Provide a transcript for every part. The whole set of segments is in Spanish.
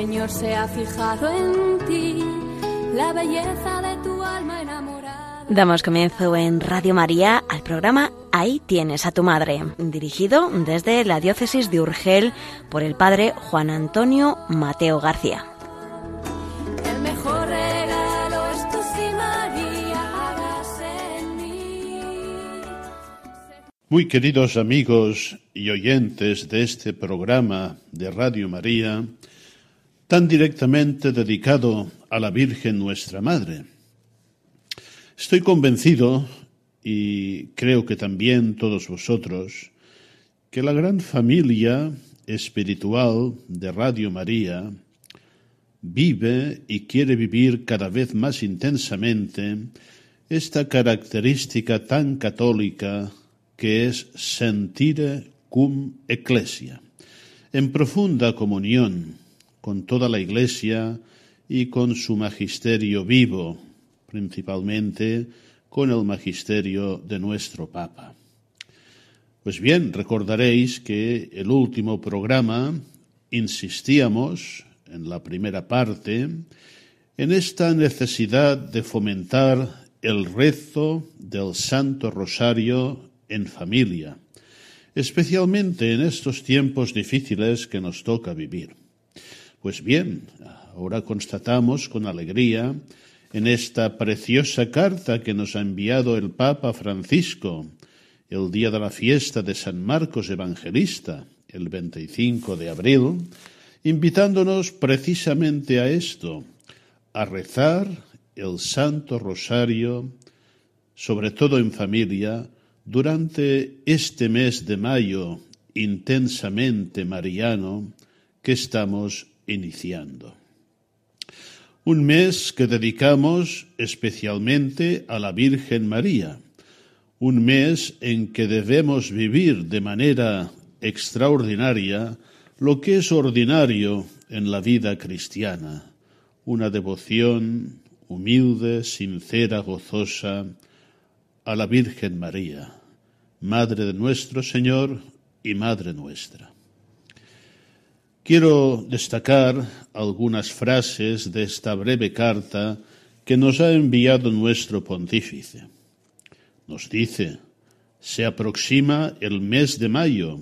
Señor se ha fijado en ti, la belleza de tu alma enamorada. Damos comienzo en Radio María al programa Ahí tienes a tu madre, dirigido desde la diócesis de Urgel por el padre Juan Antonio Mateo García. El mejor regalo es tu sí, María, hágase en mí. Muy queridos amigos y oyentes de este programa de Radio María, tan directamente dedicado a la Virgen nuestra Madre. Estoy convencido, y creo que también todos vosotros, que la gran familia espiritual de Radio María vive y quiere vivir cada vez más intensamente esta característica tan católica que es sentire cum ecclesia, en profunda comunión con toda la Iglesia y con su magisterio vivo, principalmente con el magisterio de nuestro Papa. Pues bien, recordaréis que el último programa insistíamos en la primera parte en esta necesidad de fomentar el rezo del Santo Rosario en familia, especialmente en estos tiempos difíciles que nos toca vivir. Pues bien, ahora constatamos con alegría en esta preciosa carta que nos ha enviado el Papa Francisco el día de la fiesta de San Marcos Evangelista, el 25 de abril, invitándonos precisamente a esto, a rezar el Santo Rosario, sobre todo en familia, durante este mes de mayo intensamente mariano que estamos iniciando. Un mes que dedicamos especialmente a la Virgen María, un mes en que debemos vivir de manera extraordinaria lo que es ordinario en la vida cristiana, una devoción humilde, sincera, gozosa a la Virgen María, Madre de nuestro Señor y Madre nuestra. Quiero destacar algunas frases de esta breve carta que nos ha enviado nuestro pontífice. Nos dice, se aproxima el mes de mayo,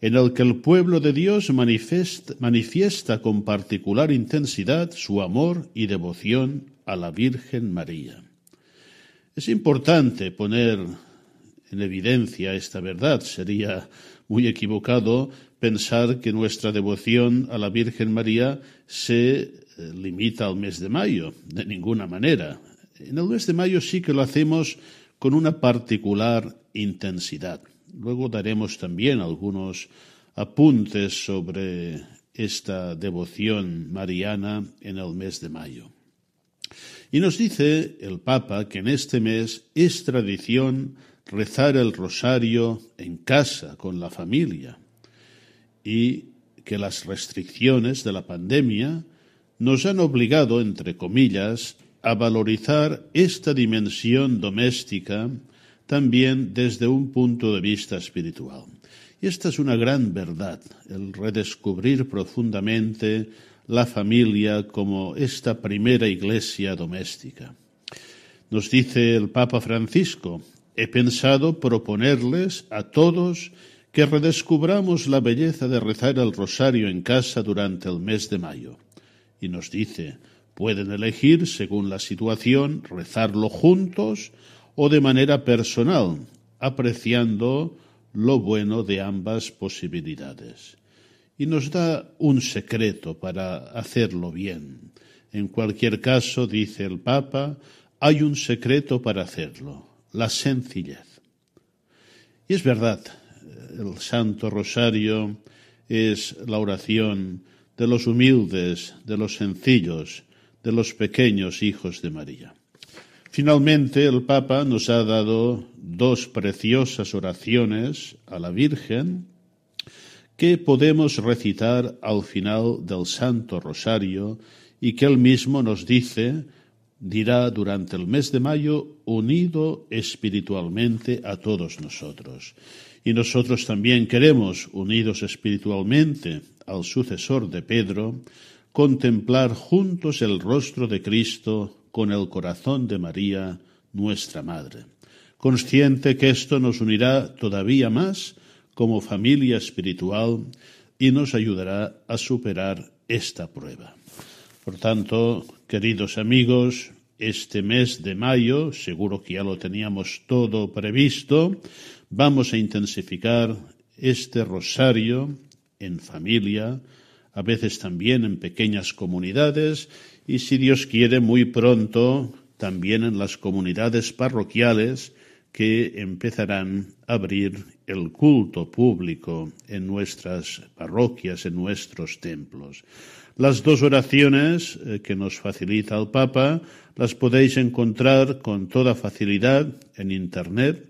en el que el pueblo de Dios manifiesta, con particular intensidad su amor y devoción a la Virgen María. Es importante poner en evidencia esta verdad. Sería muy equivocado pensar que nuestra devoción a la Virgen María se eh, limita al mes de mayo, de ninguna manera. En el mes de mayo sí que lo hacemos con una particular intensidad. Luego daremos también algunos apuntes sobre esta devoción mariana en el mes de mayo. Y nos dice el Papa que en este mes es tradición rezar el rosario en casa, con la familia, y que las restricciones de la pandemia nos han obligado, entre comillas, a valorizar esta dimensión doméstica también desde un punto de vista espiritual. Y esta es una gran verdad, el redescubrir profundamente la familia como esta primera iglesia doméstica. Nos dice el Papa Francisco, he pensado proponerles a todos que redescubramos la belleza de rezar el rosario en casa durante el mes de mayo. Y nos dice, pueden elegir, según la situación, rezarlo juntos o de manera personal, apreciando lo bueno de ambas posibilidades. Y nos da un secreto para hacerlo bien. En cualquier caso, dice el Papa, hay un secreto para hacerlo, la sencillez. Y es verdad, el Santo Rosario es la oración de los humildes, de los sencillos, de los pequeños hijos de María. Finalmente, el Papa nos ha dado dos preciosas oraciones a la Virgen que podemos recitar al final del Santo Rosario y que él mismo nos dice dirá durante el mes de mayo, unido espiritualmente a todos nosotros. Y nosotros también queremos, unidos espiritualmente al sucesor de Pedro, contemplar juntos el rostro de Cristo con el corazón de María, nuestra Madre, consciente que esto nos unirá todavía más como familia espiritual y nos ayudará a superar esta prueba. Por tanto, queridos amigos, este mes de mayo, seguro que ya lo teníamos todo previsto, vamos a intensificar este rosario en familia, a veces también en pequeñas comunidades y, si Dios quiere, muy pronto también en las comunidades parroquiales que empezarán a abrir el culto público en nuestras parroquias, en nuestros templos. Las dos oraciones eh, que nos facilita el Papa las podéis encontrar con toda facilidad en Internet,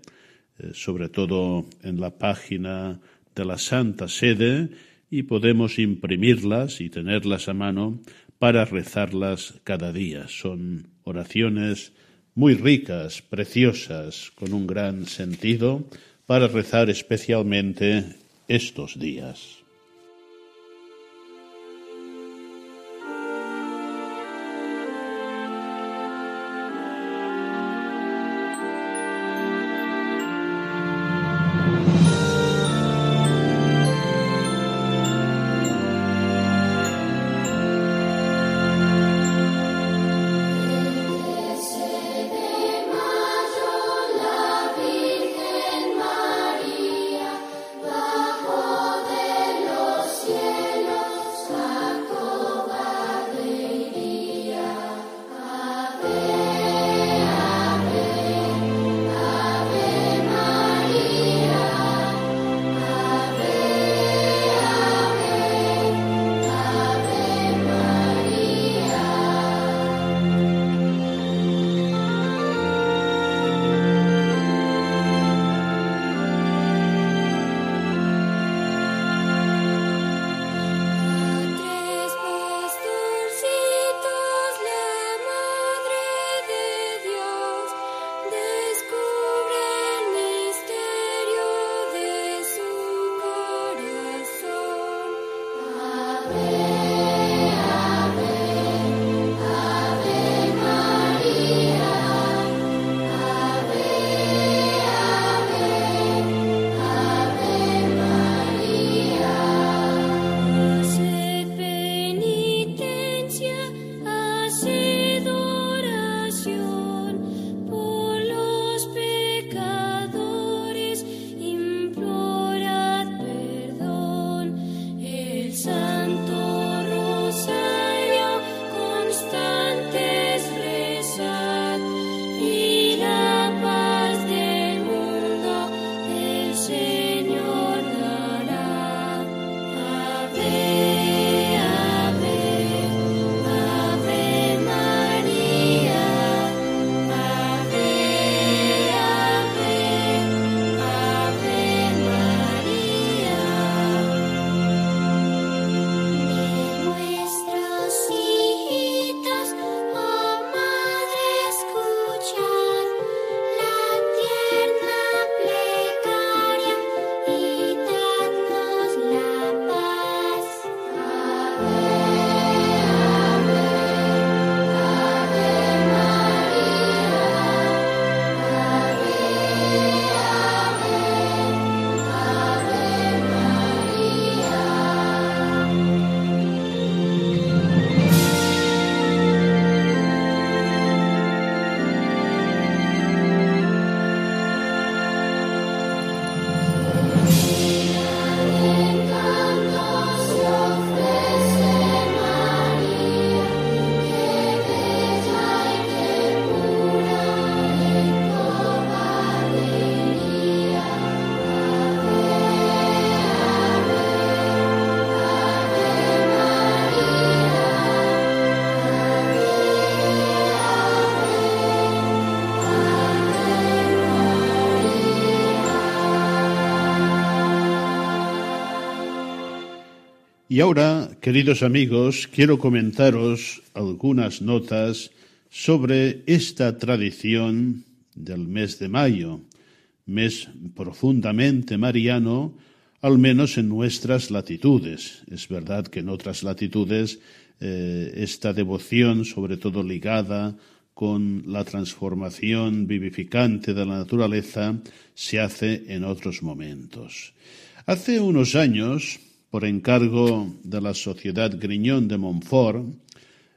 eh, sobre todo en la página de la Santa Sede, y podemos imprimirlas y tenerlas a mano para rezarlas cada día. Son oraciones muy ricas, preciosas, con un gran sentido, para rezar especialmente estos días. Y ahora, queridos amigos, quiero comentaros algunas notas sobre esta tradición del mes de mayo, mes profundamente mariano, al menos en nuestras latitudes. Es verdad que en otras latitudes eh, esta devoción, sobre todo ligada con la transformación vivificante de la naturaleza, se hace en otros momentos. Hace unos años, por encargo de la Sociedad Griñón de Montfort,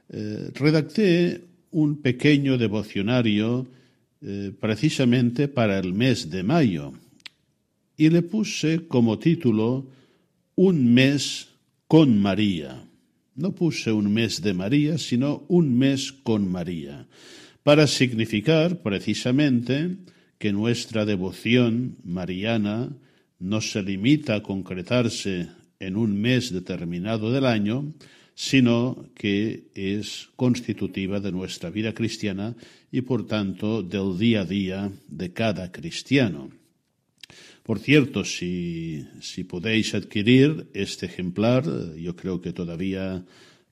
eh, redacté un pequeño devocionario eh, precisamente para el mes de mayo y le puse como título Un mes con María. No puse un mes de María, sino un mes con María, para significar precisamente que nuestra devoción mariana no se limita a concretarse en un mes determinado del año, sino que es constitutiva de nuestra vida cristiana y por tanto del día a día de cada cristiano. Por cierto, si, si podéis adquirir este ejemplar, yo creo que todavía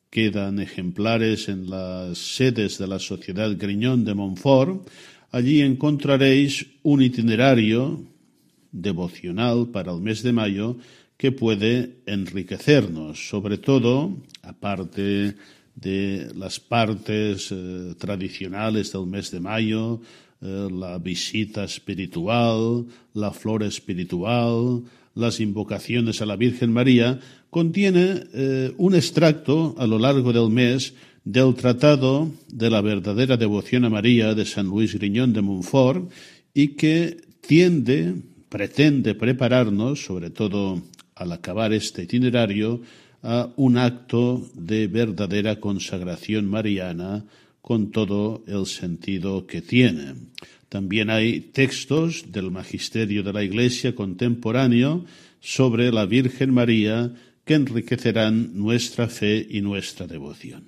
quedan ejemplares en las sedes de la Sociedad Griñón de Montfort, allí encontraréis un itinerario devocional para el mes de mayo que puede enriquecernos, sobre todo, aparte de las partes eh, tradicionales del mes de mayo, eh, la visita espiritual, la flor espiritual, las invocaciones a la Virgen María, contiene eh, un extracto a lo largo del mes del Tratado de la verdadera devoción a María de San Luis Griñón de Montfort y que tiende, pretende prepararnos, sobre todo al acabar este itinerario, a un acto de verdadera consagración mariana con todo el sentido que tiene. También hay textos del magisterio de la Iglesia contemporáneo sobre la Virgen María que enriquecerán nuestra fe y nuestra devoción.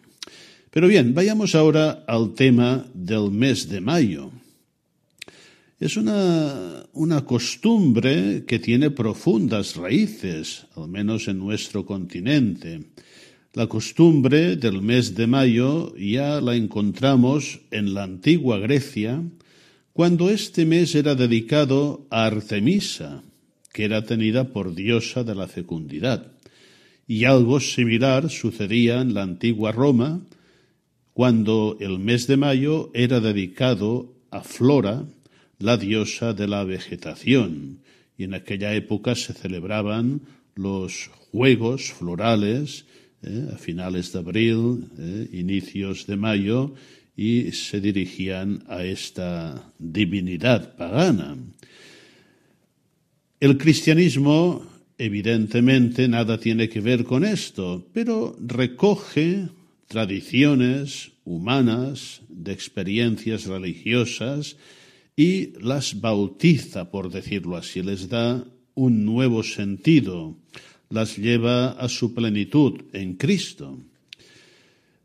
Pero bien, vayamos ahora al tema del mes de mayo. Es una, una, costumbre que tiene profundas raíces, al menos en nuestro continente. La costumbre del mes de mayo ya la encontramos en la antigua Grecia, cuando este mes era dedicado a Artemisa, que era tenida por diosa de la fecundidad. Y algo similar sucedía en la antigua Roma, cuando el mes de mayo era dedicado a Flora, la diosa de la vegetación, y en aquella época se celebraban los juegos florales eh, a finales de abril, eh, inicios de mayo, y se dirigían a esta divinidad pagana. El cristianismo, evidentemente, nada tiene que ver con esto, pero recoge tradiciones humanas de experiencias religiosas y las bautiza, por decirlo así, les da un nuevo sentido, las lleva a su plenitud en Cristo.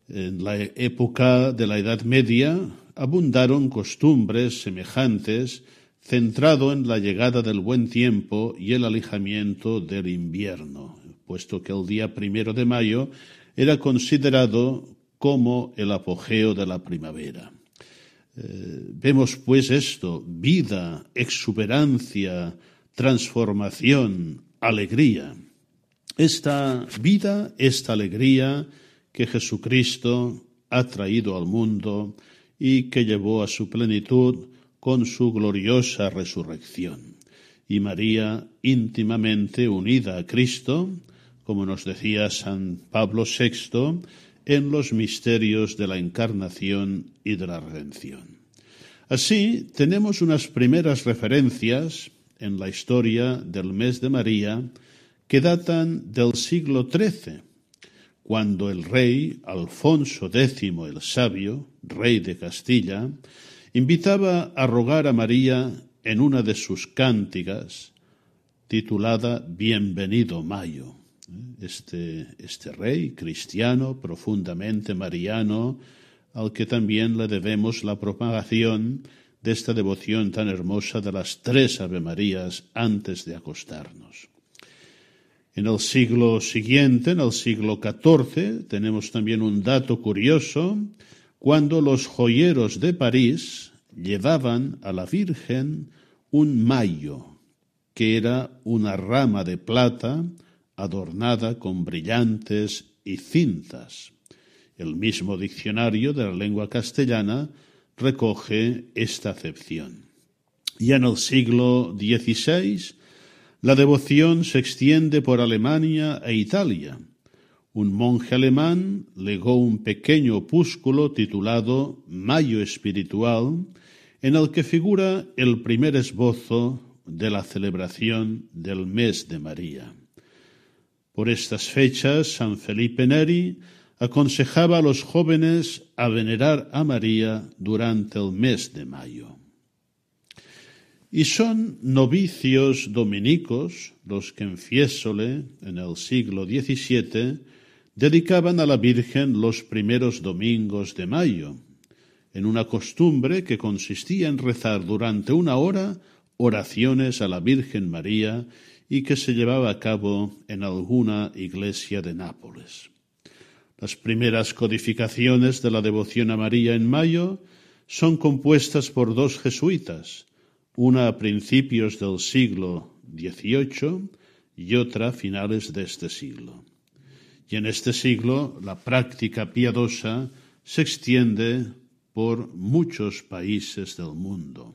En la época de la Edad Media abundaron costumbres semejantes centrado en la llegada del buen tiempo y el alejamiento del invierno, puesto que el día primero de mayo era considerado como el apogeo de la primavera. Eh, vemos pues esto, vida, exuberancia, transformación, alegría. Esta vida, esta alegría que Jesucristo ha traído al mundo y que llevó a su plenitud con su gloriosa resurrección. Y María, íntimamente unida a Cristo, como nos decía San Pablo VI, en los misterios de la encarnación y de la redención. Así, tenemos unas primeras referencias en la historia del mes de María que datan del siglo XIII, cuando el rey Alfonso X el Sabio, rey de Castilla, invitaba a rogar a María en una de sus cántigas titulada Bienvenido Mayo este, este rey cristiano, profundamente mariano, al que también le debemos la propagación de esta devoción tan hermosa de las tres Ave Marías antes de acostarnos. En el siglo siguiente, en el siglo XIV, tenemos también un dato curioso, cuando los joyeros de París llevaban a la Virgen un mayo, que era una rama de plata adornada con brillantes y cintas. El mismo diccionario de la lengua castellana recoge esta acepción. Ya en el siglo XVI, la devoción se extiende por Alemania e Italia. Un monje alemán legó un pequeño opúsculo titulado Mayo Espiritual, en el que figura el primer esbozo de la celebración del mes de María. Por estas fechas, San Felipe Neri aconsejaba a los jóvenes a venerar a María durante el mes de mayo. Y son novicios dominicos los que en Fiesole, en el siglo XVII, dedicaban a la Virgen los primeros domingos de mayo, en una costumbre que consistía en rezar durante una hora oraciones a la Virgen María y que se llevaba a cabo en alguna iglesia de Nápoles. Las primeras codificaciones de la devoción a María en mayo son compuestas por dos jesuitas, una a principios del siglo XVIII y otra a finales de este siglo. Y en este siglo la práctica piadosa se extiende por muchos países del mundo.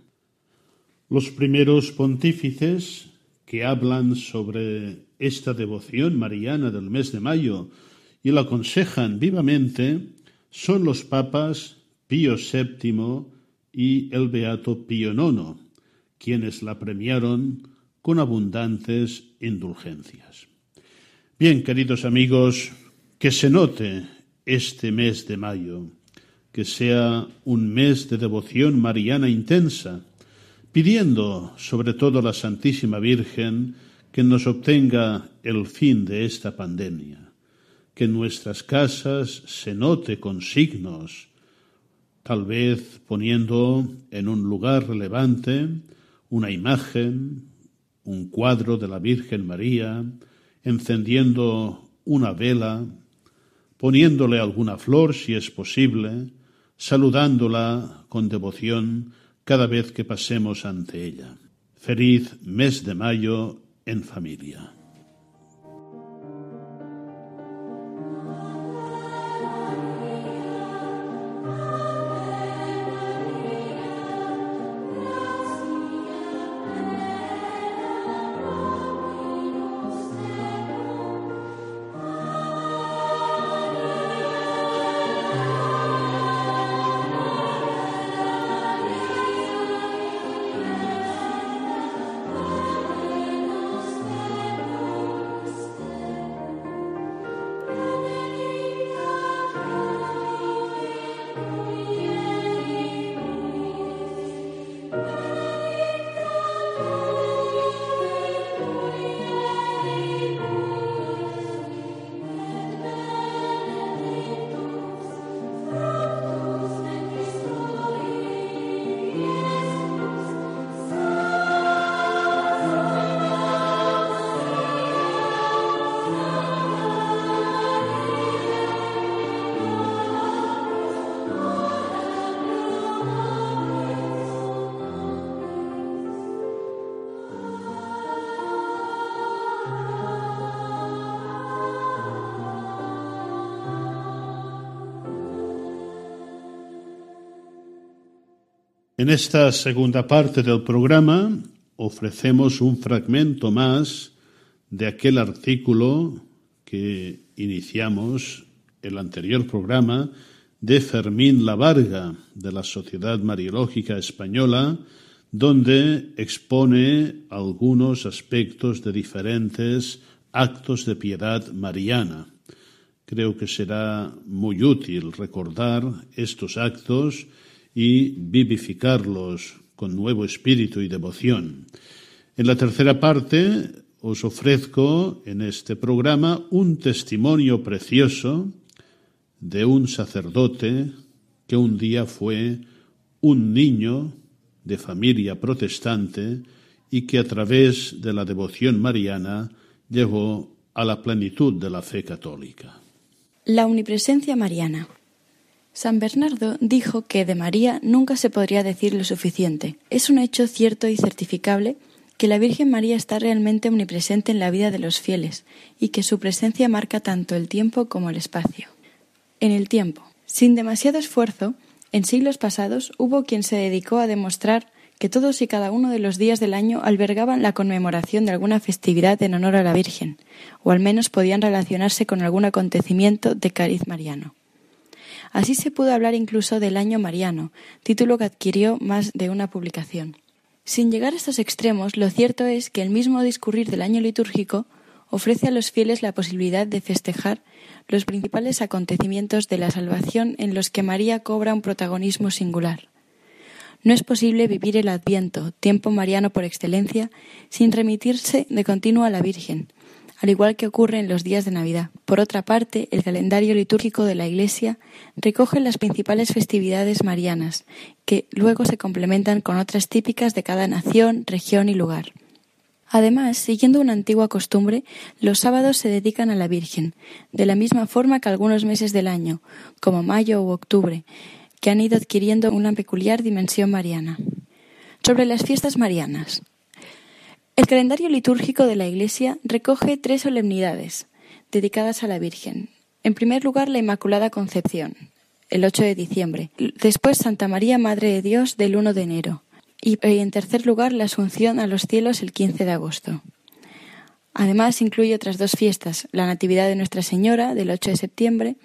Los primeros pontífices que hablan sobre esta devoción mariana del mes de mayo y la aconsejan vivamente son los papas Pío VII y el beato Pío IX, quienes la premiaron con abundantes indulgencias. Bien, queridos amigos, que se note este mes de mayo, que sea un mes de devoción mariana intensa, pidiendo sobre todo a la Santísima Virgen que nos obtenga el fin de esta pandemia que en nuestras casas se note con signos, tal vez poniendo en un lugar relevante una imagen, un cuadro de la Virgen María, encendiendo una vela, poniéndole alguna flor si es posible, saludándola con devoción cada vez que pasemos ante ella. Feliz mes de mayo en familia. En esta segunda parte del programa ofrecemos un fragmento más de aquel artículo que iniciamos el anterior programa de Fermín Lavarga de la Sociedad Mariológica Española, donde expone algunos aspectos de diferentes actos de piedad mariana. Creo que será muy útil recordar estos actos y vivificarlos con nuevo espíritu y devoción. En la tercera parte os ofrezco en este programa un testimonio precioso de un sacerdote que un día fue un niño de familia protestante y que a través de la devoción mariana llegó a la plenitud de la fe católica. La omnipresencia mariana. San Bernardo dijo que de María nunca se podría decir lo suficiente. Es un hecho cierto y certificable que la Virgen María está realmente omnipresente en la vida de los fieles y que su presencia marca tanto el tiempo como el espacio. En el tiempo, sin demasiado esfuerzo, en siglos pasados hubo quien se dedicó a demostrar que todos y cada uno de los días del año albergaban la conmemoración de alguna festividad en honor a la Virgen, o al menos podían relacionarse con algún acontecimiento de cariz mariano. Así se pudo hablar incluso del año mariano, título que adquirió más de una publicación. Sin llegar a estos extremos, lo cierto es que el mismo discurrir del año litúrgico ofrece a los fieles la posibilidad de festejar los principales acontecimientos de la salvación en los que María cobra un protagonismo singular. No es posible vivir el Adviento, tiempo mariano por excelencia, sin remitirse de continuo a la Virgen, al igual que ocurre en los días de Navidad. Por otra parte, el calendario litúrgico de la Iglesia recoge las principales festividades marianas, que luego se complementan con otras típicas de cada nación, región y lugar. Además, siguiendo una antigua costumbre, los sábados se dedican a la Virgen, de la misma forma que algunos meses del año, como mayo u octubre, que han ido adquiriendo una peculiar dimensión mariana. Sobre las fiestas marianas. El calendario litúrgico de la Iglesia recoge tres solemnidades dedicadas a la Virgen. En primer lugar, la Inmaculada Concepción, el 8 de diciembre. Después, Santa María, Madre de Dios, del 1 de enero. Y en tercer lugar, la Asunción a los cielos, el 15 de agosto. Además, incluye otras dos fiestas, la Natividad de Nuestra Señora, del 8 de septiembre,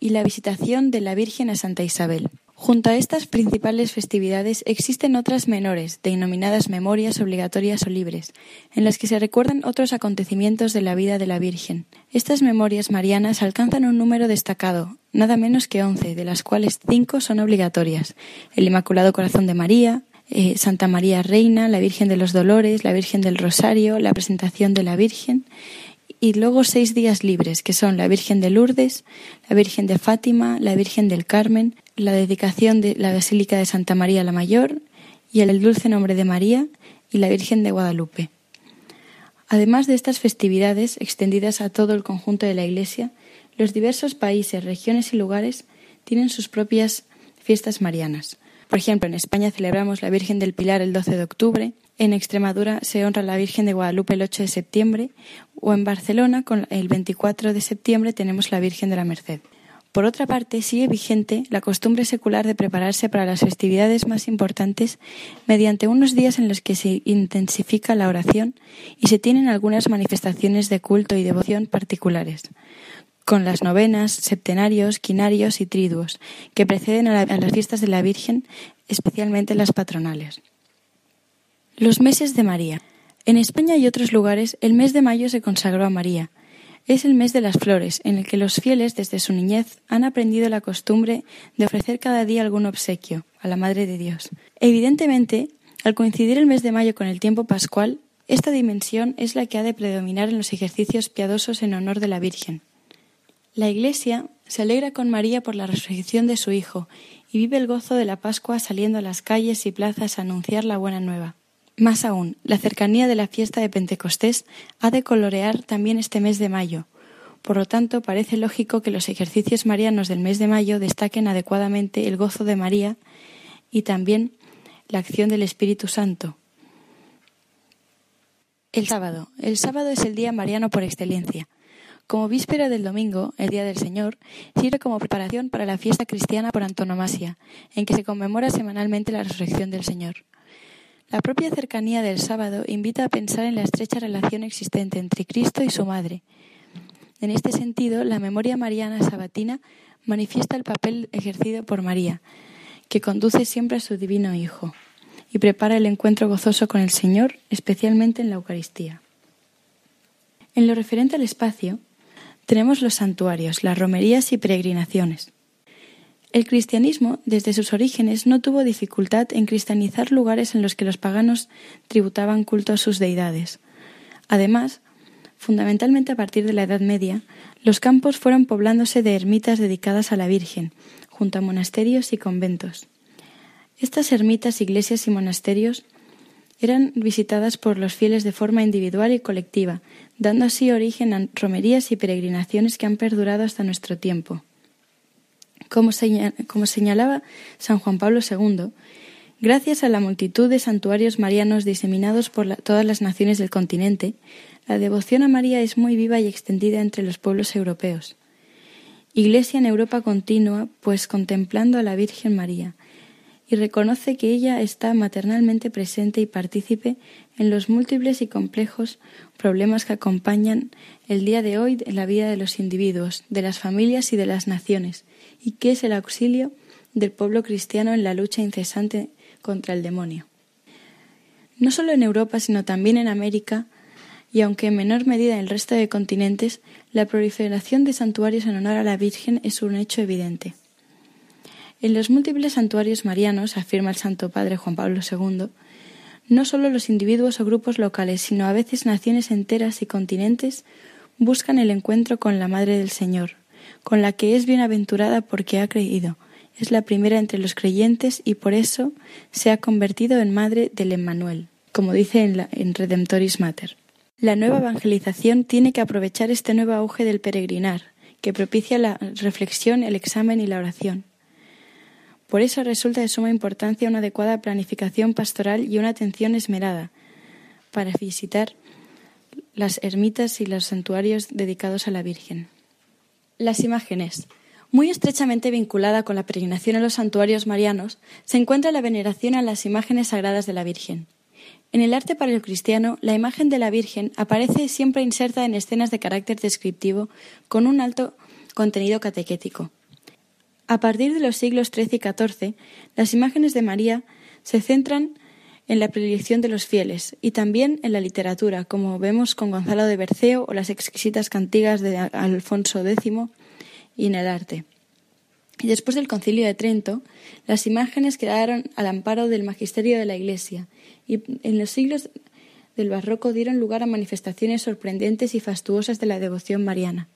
y la visitación de la Virgen a Santa Isabel. Junto a estas principales festividades existen otras menores, denominadas memorias obligatorias o libres, en las que se recuerdan otros acontecimientos de la vida de la Virgen. Estas memorias marianas alcanzan un número destacado, nada menos que once, de las cuales cinco son obligatorias: el Inmaculado Corazón de María, eh, Santa María Reina, la Virgen de los Dolores, la Virgen del Rosario, la presentación de la Virgen y luego seis días libres, que son la Virgen de Lourdes, la Virgen de Fátima, la Virgen del Carmen, la dedicación de la Basílica de Santa María la Mayor y el Dulce Nombre de María y la Virgen de Guadalupe. Además de estas festividades extendidas a todo el conjunto de la Iglesia, los diversos países, regiones y lugares tienen sus propias fiestas marianas. Por ejemplo, en España celebramos la Virgen del Pilar el 12 de octubre, en Extremadura se honra la Virgen de Guadalupe el 8 de septiembre o en Barcelona con el 24 de septiembre tenemos la Virgen de la Merced. Por otra parte, sigue vigente la costumbre secular de prepararse para las festividades más importantes mediante unos días en los que se intensifica la oración y se tienen algunas manifestaciones de culto y devoción particulares, con las novenas, septenarios, quinarios y triduos, que preceden a, a las fiestas de la Virgen, especialmente las patronales. Los meses de María. En España y otros lugares, el mes de mayo se consagró a María, es el mes de las flores, en el que los fieles desde su niñez han aprendido la costumbre de ofrecer cada día algún obsequio a la Madre de Dios. Evidentemente, al coincidir el mes de mayo con el tiempo pascual, esta dimensión es la que ha de predominar en los ejercicios piadosos en honor de la Virgen. La Iglesia se alegra con María por la resurrección de su Hijo y vive el gozo de la Pascua saliendo a las calles y plazas a anunciar la buena nueva. Más aún, la cercanía de la fiesta de Pentecostés ha de colorear también este mes de mayo. Por lo tanto, parece lógico que los ejercicios marianos del mes de mayo destaquen adecuadamente el gozo de María y también la acción del Espíritu Santo. El sábado. El sábado es el día mariano por excelencia. Como víspera del domingo, el Día del Señor, sirve como preparación para la fiesta cristiana por antonomasia, en que se conmemora semanalmente la resurrección del Señor. La propia cercanía del sábado invita a pensar en la estrecha relación existente entre Cristo y su Madre. En este sentido, la memoria mariana sabatina manifiesta el papel ejercido por María, que conduce siempre a su divino Hijo y prepara el encuentro gozoso con el Señor, especialmente en la Eucaristía. En lo referente al espacio, tenemos los santuarios, las romerías y peregrinaciones. El cristianismo, desde sus orígenes, no tuvo dificultad en cristianizar lugares en los que los paganos tributaban culto a sus deidades. Además, fundamentalmente a partir de la Edad Media, los campos fueron poblándose de ermitas dedicadas a la Virgen, junto a monasterios y conventos. Estas ermitas, iglesias y monasterios eran visitadas por los fieles de forma individual y colectiva, dando así origen a romerías y peregrinaciones que han perdurado hasta nuestro tiempo. Como, señalaba San Juan Pablo II, gracias a la multitud de santuarios marianos diseminados por todas las naciones del continente, la devoción a María es muy viva y extendida entre los pueblos europeos. Iglesia en Europa continua, pues contemplando a la Virgen María, y reconoce que ella está maternalmente presente y partícipe en los múltiples y complejos problemas que acompañan el día de hoy en la vida de los individuos, de las familias y de las naciones, y que es el auxilio del pueblo cristiano en la lucha incesante contra el demonio. No solo en Europa, sino también en América, y aunque en menor medida en el resto de continentes, la proliferación de santuarios en honor a la Virgen es un hecho evidente. En los múltiples santuarios marianos, afirma el Santo Padre Juan Pablo II, no solo los individuos o grupos locales, sino a veces naciones enteras y continentes buscan el encuentro con la Madre del Señor, con la que es bienaventurada porque ha creído. Es la primera entre los creyentes y por eso se ha convertido en madre del Emmanuel, como dice en, Redemptoris Mater. La nueva evangelización tiene que aprovechar este nuevo auge del peregrinar, que propicia la reflexión, el examen y la oración. Por eso resulta de suma importancia una adecuada planificación pastoral y una atención esmerada para visitar las ermitas y los santuarios dedicados a la Virgen. Las imágenes. Muy estrechamente vinculada con la peregrinación a los santuarios marianos, se encuentra la veneración a las imágenes sagradas de la Virgen. En el arte para el cristiano, la imagen de la Virgen aparece siempre inserta en escenas de carácter descriptivo con un alto contenido catequético. A partir de los siglos XIII y XIV, las imágenes de María se centran en la predilección de los fieles y también en la literatura, como vemos con Gonzalo de Berceo o las exquisitas cantigas de Alfonso X y en el arte. Y después del concilio de Trento, las imágenes quedaron al amparo del magisterio de la Iglesia y en los siglos del barroco dieron lugar a manifestaciones sorprendentes y fastuosas de la devoción mariana.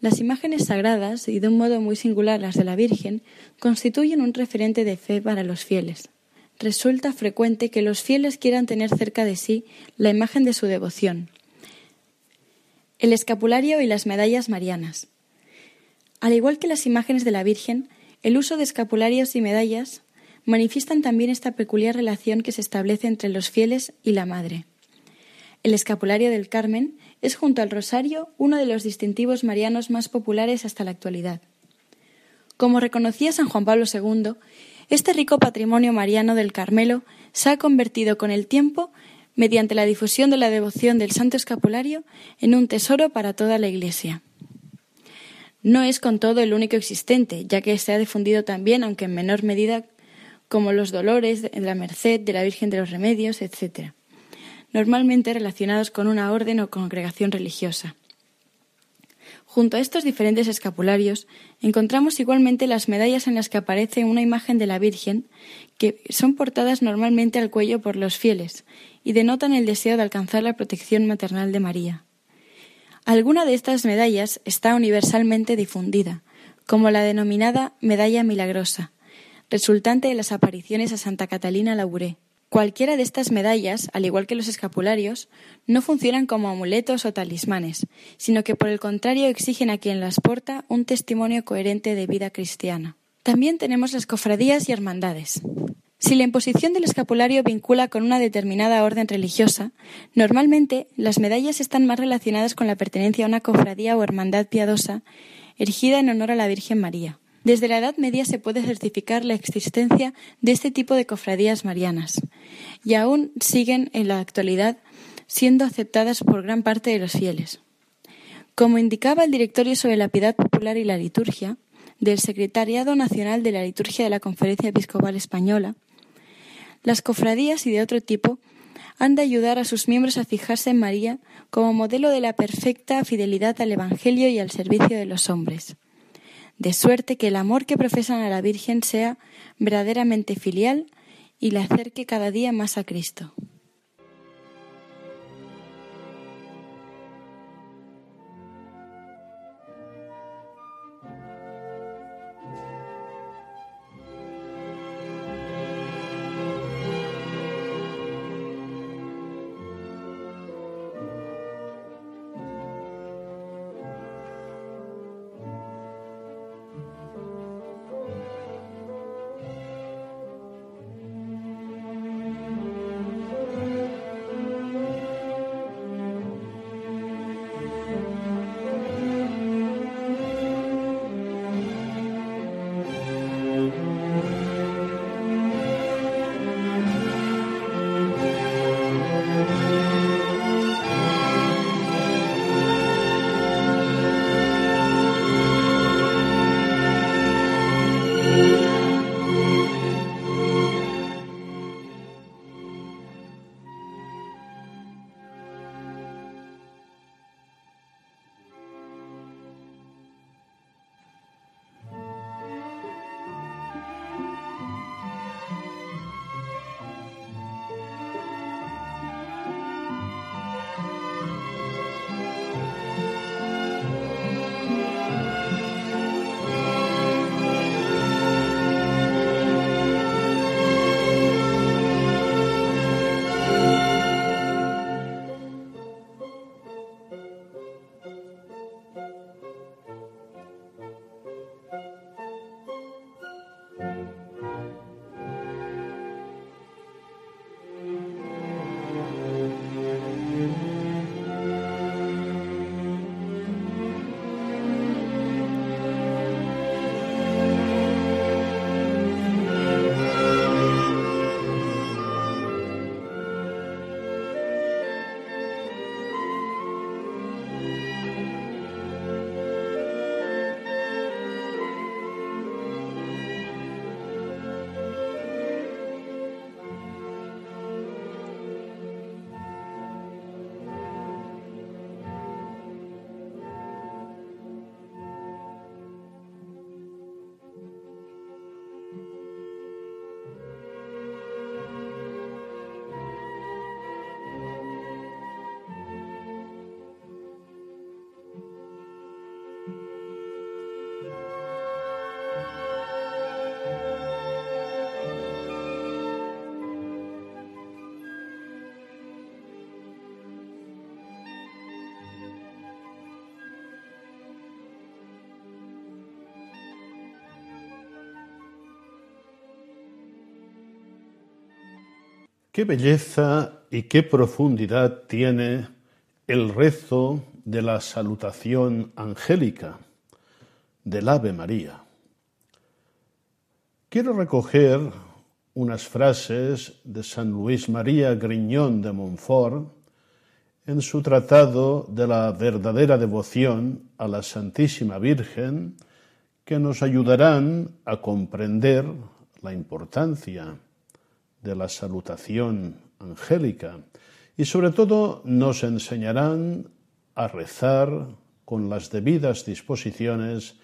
Las imágenes sagradas, y de un modo muy singular las de la Virgen, constituyen un referente de fe para los fieles. Resulta frecuente que los fieles quieran tener cerca de sí la imagen de su devoción. El escapulario y las medallas marianas. Al igual que las imágenes de la Virgen, el uso de escapularios y medallas manifiestan también esta peculiar relación que se establece entre los fieles y la Madre. El escapulario del Carmen es junto al rosario uno de los distintivos marianos más populares hasta la actualidad. Como reconocía San Juan Pablo II, este rico patrimonio mariano del Carmelo se ha convertido con el tiempo, mediante la difusión de la devoción del Santo Escapulario, en un tesoro para toda la Iglesia. No es con todo el único existente, ya que se ha difundido también, aunque en menor medida, como los dolores de la Merced, de la Virgen de los Remedios, etc., normalmente relacionados con una orden o congregación religiosa. Junto a estos diferentes escapularios encontramos igualmente las medallas en las que aparece una imagen de la Virgen, que son portadas normalmente al cuello por los fieles y denotan el deseo de alcanzar la protección maternal de María. Alguna de estas medallas está universalmente difundida, como la denominada medalla milagrosa, resultante de las apariciones a Santa Catalina Labouré. Cualquiera de estas medallas, al igual que los escapularios, no funcionan como amuletos o talismanes, sino que por el contrario exigen a quien las porta un testimonio coherente de vida cristiana. También tenemos las cofradías y hermandades. Si la imposición del escapulario vincula con una determinada orden religiosa, normalmente las medallas están más relacionadas con la pertenencia a una cofradía o hermandad piadosa erigida en honor a la Virgen María. Desde la Edad Media se puede certificar la existencia de este tipo de cofradías marianas y aún siguen en la actualidad siendo aceptadas por gran parte de los fieles. Como indicaba el Directorio sobre la Piedad Popular y la Liturgia del Secretariado Nacional de la Liturgia de la Conferencia Episcopal Española, las cofradías y de otro tipo han de ayudar a sus miembros a fijarse en María como modelo de la perfecta fidelidad al Evangelio y al servicio de los hombres, de suerte que el amor que profesan a la Virgen sea verdaderamente filial y la acerque cada día más a Cristo. Qué belleza y qué profundidad tiene el rezo de la salutación angélica del Ave María. Quiero recoger unas frases de San Luis María Griñón de Montfort en su tratado de la verdadera devoción a la Santísima Virgen que nos ayudarán a comprender la importancia de la salutación angélica y sobre todo nos enseñarán a rezar con las debidas disposiciones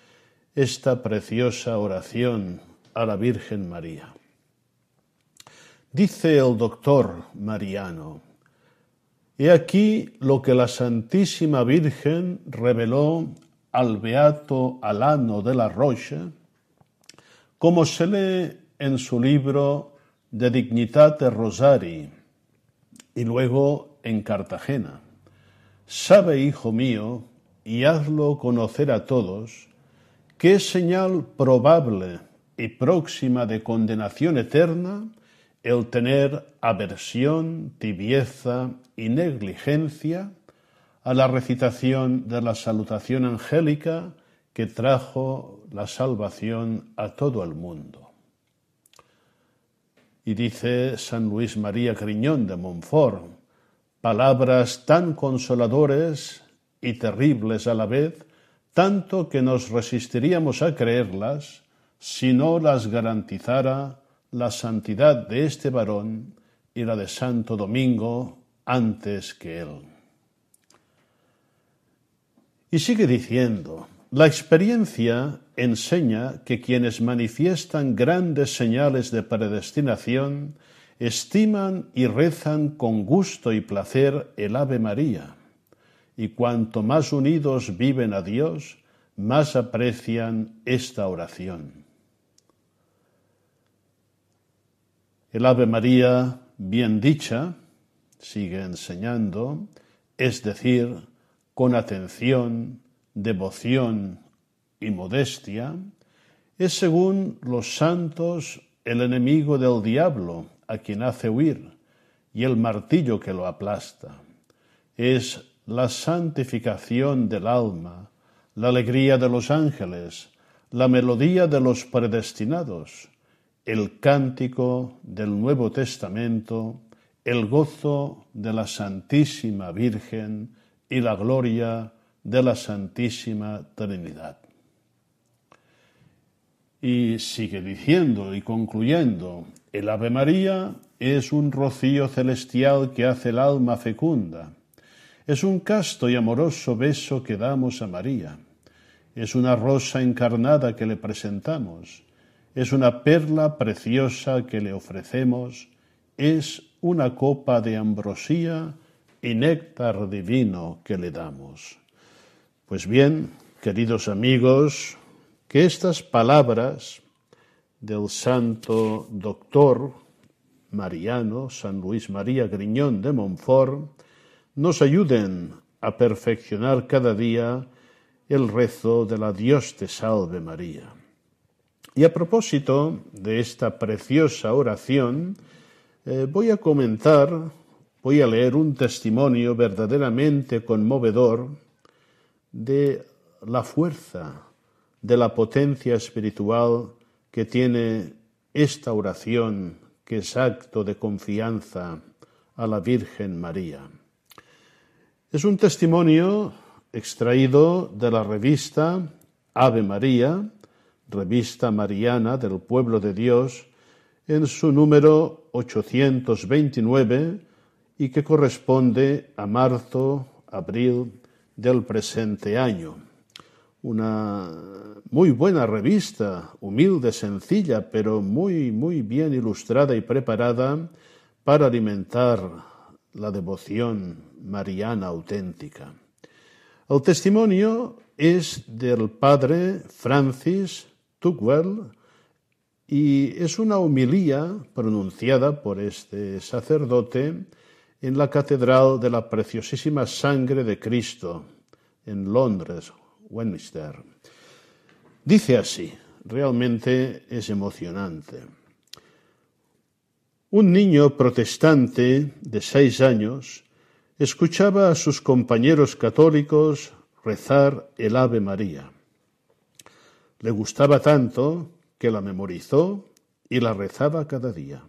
esta preciosa oración a la Virgen María. Dice el doctor Mariano, He aquí lo que la Santísima Virgen reveló al beato Alano de la Rocha, como se lee en su libro de Dignitate Rosari y luego en Cartagena. Sabe, hijo mío, y hazlo conocer a todos, que señal probable y próxima de condenación eterna el tener aversión, tibieza y negligencia a la recitación de la salutación angélica que trajo la salvación a todo el mundo. Y dice San Luis María Criñón de Montfort, palabras tan consoladores y terribles a la vez, tanto que nos resistiríamos a creerlas si no las garantizara la santidad de este varón y la de Santo Domingo antes que él. Y sigue diciendo, la experiencia enseña que quienes manifiestan grandes señales de predestinación estiman y rezan con gusto y placer el Ave María, y cuanto más unidos viven a Dios, más aprecian esta oración. El Ave María bien dicha, sigue enseñando, es decir, con atención, devoción y modestia, es según los santos el enemigo del diablo a quien hace huir y el martillo que lo aplasta. Es la santificación del alma, la alegría de los ángeles, la melodía de los predestinados, el cántico del Nuevo Testamento, el gozo de la Santísima Virgen y la gloria de la Santísima Trinidad. Y sigue diciendo y concluyendo, el Ave María es un rocío celestial que hace el alma fecunda. Es un casto y amoroso beso que damos a María. Es una rosa encarnada que le presentamos. Es una perla preciosa que le ofrecemos. Es una copa de ambrosía y néctar divino que le damos. Pues bien, queridos amigos, que estas palabras del santo doctor mariano San Luis María Griñón de Montfort nos ayuden a perfeccionar cada día el rezo de la Dios te salve María. Y a propósito de esta preciosa oración, eh, voy a comentar, voy a leer un testimonio verdaderamente conmovedor de la fuerza, de la potencia espiritual que tiene esta oración que es acto de confianza a la Virgen María. Es un testimonio extraído de la revista Ave María, revista mariana del pueblo de Dios, en su número 829 y que corresponde a marzo, abril del presente año. Una muy buena revista, humilde, sencilla, pero muy, muy bien ilustrada y preparada para alimentar la devoción mariana auténtica. El testimonio es del padre Francis Tuckwell y es una homilía pronunciada por este sacerdote en la Catedral de la Preciosísima Sangre de Cristo, en Londres, Westminster. Dice así, realmente es emocionante. Un niño protestante de seis años escuchaba a sus compañeros católicos rezar el Ave María. Le gustaba tanto que la memorizó y la rezaba cada día.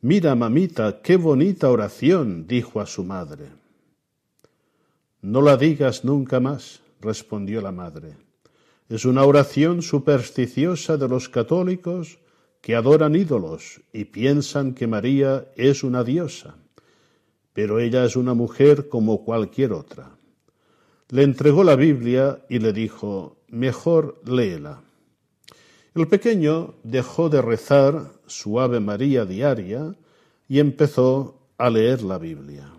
Mira, mamita, qué bonita oración, dijo a su madre. No la digas nunca más, respondió la madre. Es una oración supersticiosa de los católicos que adoran ídolos y piensan que María es una diosa, pero ella es una mujer como cualquier otra. Le entregó la Biblia y le dijo, mejor léela. El pequeño dejó de rezar su Ave María diaria y empezó a leer la Biblia.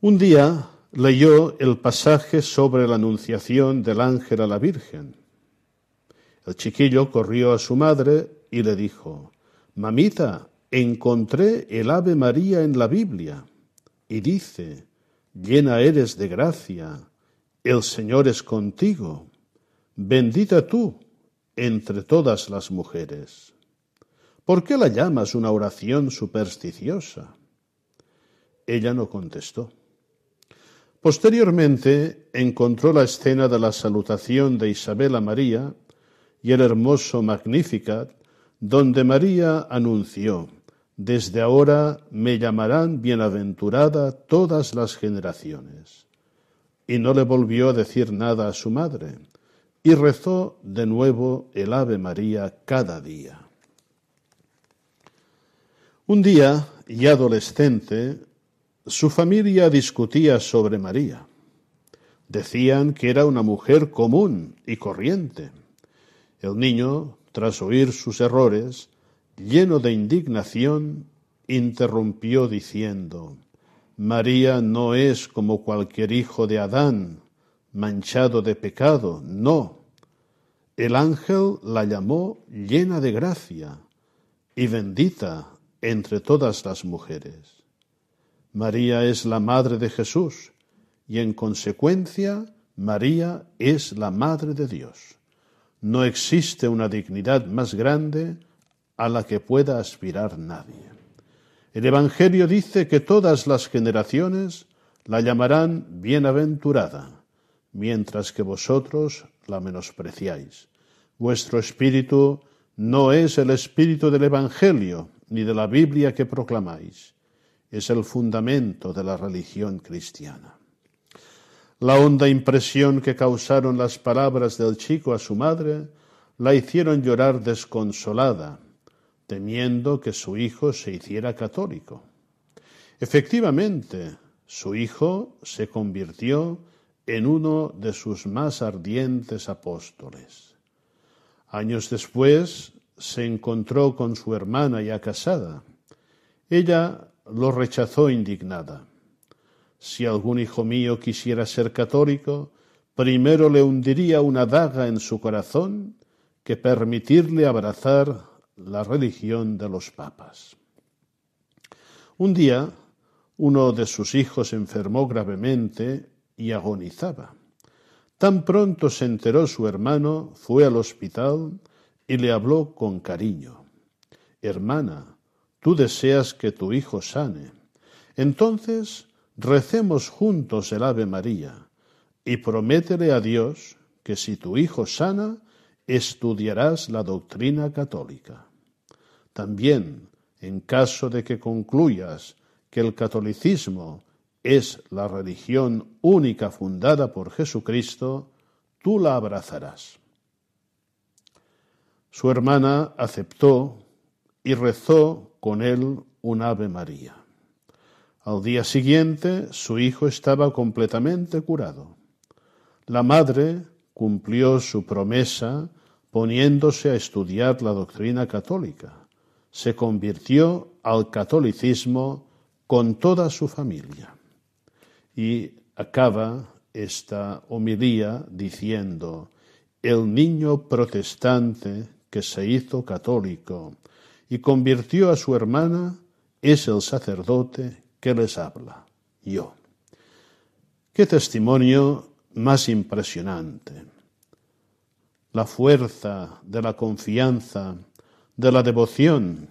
Un día leyó el pasaje sobre la anunciación del ángel a la Virgen. El chiquillo corrió a su madre y le dijo, Mamita, encontré el Ave María en la Biblia y dice, llena eres de gracia, el Señor es contigo, bendita tú entre todas las mujeres. ¿Por qué la llamas una oración supersticiosa? Ella no contestó. Posteriormente encontró la escena de la salutación de Isabel a María y el hermoso Magnificat, donde María anunció, Desde ahora me llamarán bienaventurada todas las generaciones. Y no le volvió a decir nada a su madre, y rezó de nuevo el Ave María cada día. Un día, ya adolescente, su familia discutía sobre María. Decían que era una mujer común y corriente. El niño, tras oír sus errores, lleno de indignación, interrumpió diciendo, María no es como cualquier hijo de Adán, manchado de pecado, no. El ángel la llamó llena de gracia y bendita entre todas las mujeres. María es la madre de Jesús y en consecuencia María es la madre de Dios. No existe una dignidad más grande a la que pueda aspirar nadie. El Evangelio dice que todas las generaciones la llamarán bienaventurada, mientras que vosotros la menospreciáis. Vuestro espíritu no es el espíritu del Evangelio, ni de la Biblia que proclamáis. Es el fundamento de la religión cristiana. La honda impresión que causaron las palabras del chico a su madre la hicieron llorar desconsolada, temiendo que su hijo se hiciera católico. Efectivamente, su hijo se convirtió en uno de sus más ardientes apóstoles. Años después se encontró con su hermana ya casada. Ella lo rechazó indignada. Si algún hijo mío quisiera ser católico, primero le hundiría una daga en su corazón que permitirle abrazar la religión de los papas. Un día, uno de sus hijos enfermó gravemente y agonizaba. Tan pronto se enteró su hermano, fue al hospital y le habló con cariño. Hermana, tú deseas que tu hijo sane. Entonces recemos juntos el Ave María y prométele a Dios que si tu hijo sana, estudiarás la doctrina católica. También, en caso de que concluyas que el catolicismo es la religión única fundada por Jesucristo, tú la abrazarás. Su hermana aceptó y rezó con él un Ave María. Al día siguiente su hijo estaba completamente curado. La madre cumplió su promesa poniéndose a estudiar la doctrina católica. Se convirtió al catolicismo con toda su familia. Y acaba esta homilía diciendo, el niño protestante que se hizo católico y convirtió a su hermana, es el sacerdote que les habla, yo. Qué testimonio más impresionante. La fuerza de la confianza de la devoción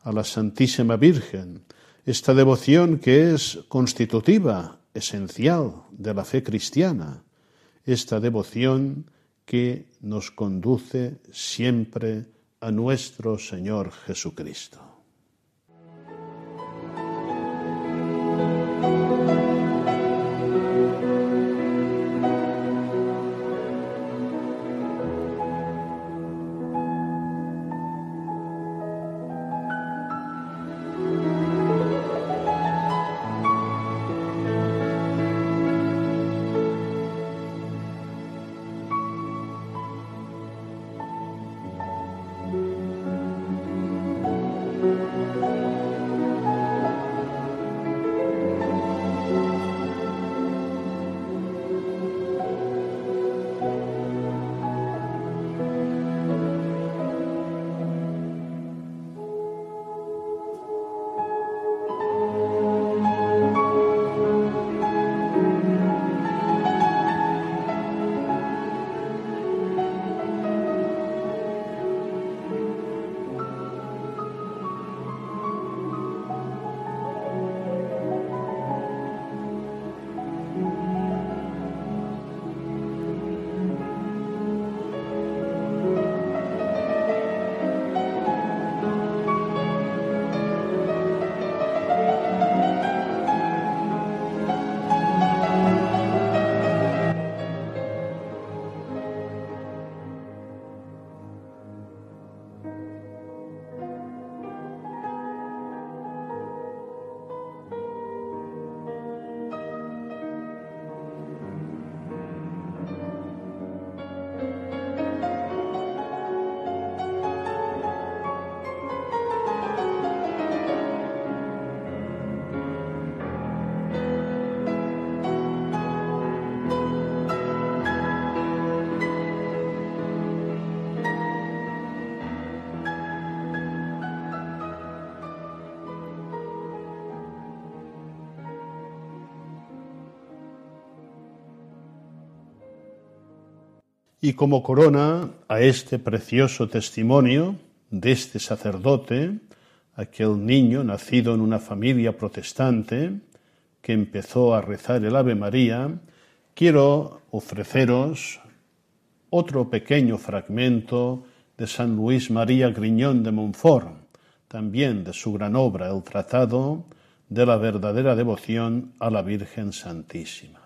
a la Santísima Virgen, esta devoción que es constitutiva, esencial de la fe cristiana, esta devoción que nos conduce siempre a nuestro Señor Jesucristo. Y como corona a este precioso testimonio de este sacerdote, aquel niño nacido en una familia protestante que empezó a rezar el Ave María, quiero ofreceros otro pequeño fragmento de San Luis María Griñón de Montfort, también de su gran obra, el Tratado de la verdadera devoción a la Virgen Santísima.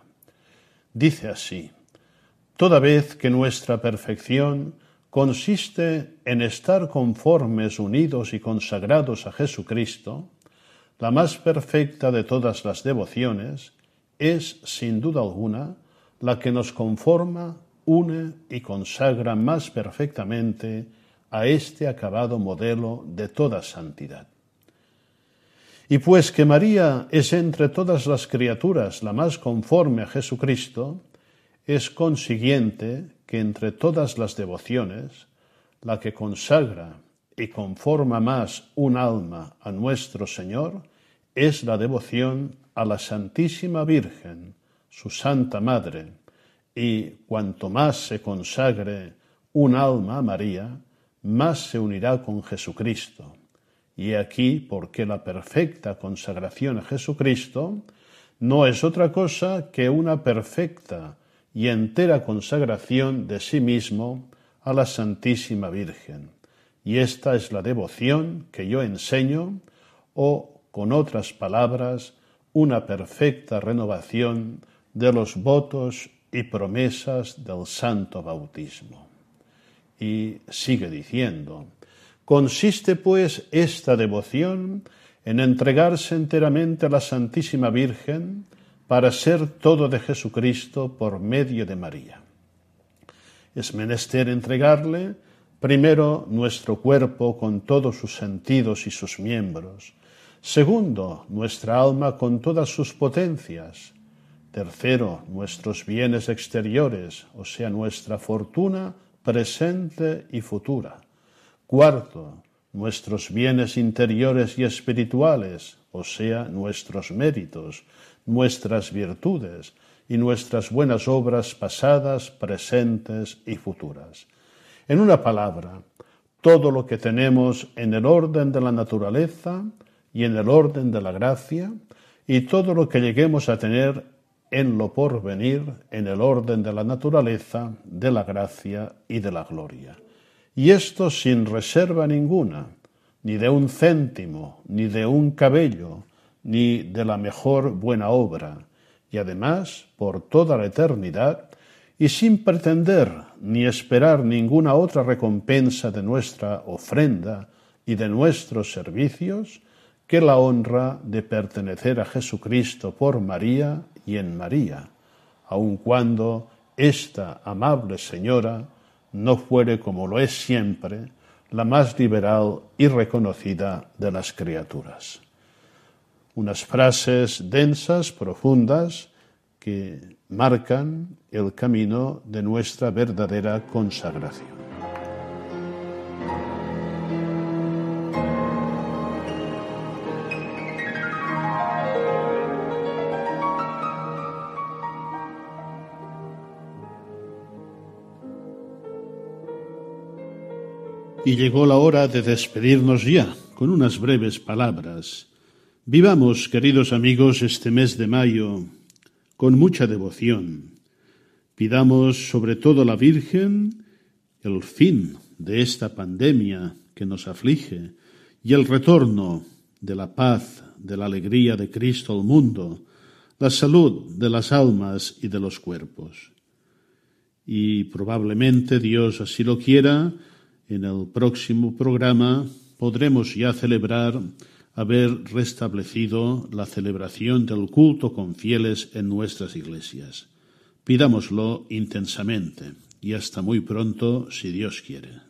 Dice así, toda vez que nuestra perfección consiste en estar conformes, unidos y consagrados a Jesucristo, la más perfecta de todas las devociones es, sin duda alguna, la que nos conforma, une y consagra más perfectamente a este acabado modelo de toda santidad. Y pues que María es entre todas las criaturas la más conforme a Jesucristo, es consiguiente que entre todas las devociones, la que consagra y conforma más un alma a nuestro Señor es la devoción a la Santísima Virgen, su Santa Madre, y cuanto más se consagre un alma a María, más se unirá con Jesucristo. Y aquí porque la perfecta consagración a Jesucristo no es otra cosa que una perfecta y entera consagración de sí mismo a la Santísima Virgen. Y esta es la devoción que yo enseño, o, con otras palabras, una perfecta renovación de los votos y promesas del santo bautismo. Y sigue diciendo, consiste pues esta devoción en entregarse enteramente a la Santísima Virgen, para ser todo de Jesucristo por medio de María. Es menester entregarle primero nuestro cuerpo con todos sus sentidos y sus miembros, segundo nuestra alma con todas sus potencias, tercero nuestros bienes exteriores, o sea, nuestra fortuna presente y futura, cuarto nuestros bienes interiores y espirituales, o sea, nuestros méritos, nuestras virtudes y nuestras buenas obras pasadas, presentes y futuras. En una palabra, todo lo que tenemos en el orden de la naturaleza y en el orden de la gracia, y todo lo que lleguemos a tener en lo porvenir, en el orden de la naturaleza, de la gracia y de la gloria. Y esto sin reserva ninguna, ni de un céntimo, ni de un cabello, ni de la mejor buena obra, y además por toda la eternidad, y sin pretender ni esperar ninguna otra recompensa de nuestra ofrenda y de nuestros servicios, que la honra de pertenecer a Jesucristo por María y en María, aun cuando esta amable señora no fuere como lo es siempre, la más liberal y reconocida de las criaturas. Unas frases densas, profundas, que marcan el camino de nuestra verdadera consagración. Y llegó la hora de despedirnos ya con unas breves palabras. Vivamos, queridos amigos, este mes de mayo con mucha devoción. Pidamos sobre todo a la Virgen el fin de esta pandemia que nos aflige y el retorno de la paz, de la alegría de Cristo al mundo, la salud de las almas y de los cuerpos. Y probablemente Dios así lo quiera, en el próximo programa podremos ya celebrar haber restablecido la celebración del culto con fieles en nuestras iglesias. Pidámoslo intensamente y hasta muy pronto si Dios quiere.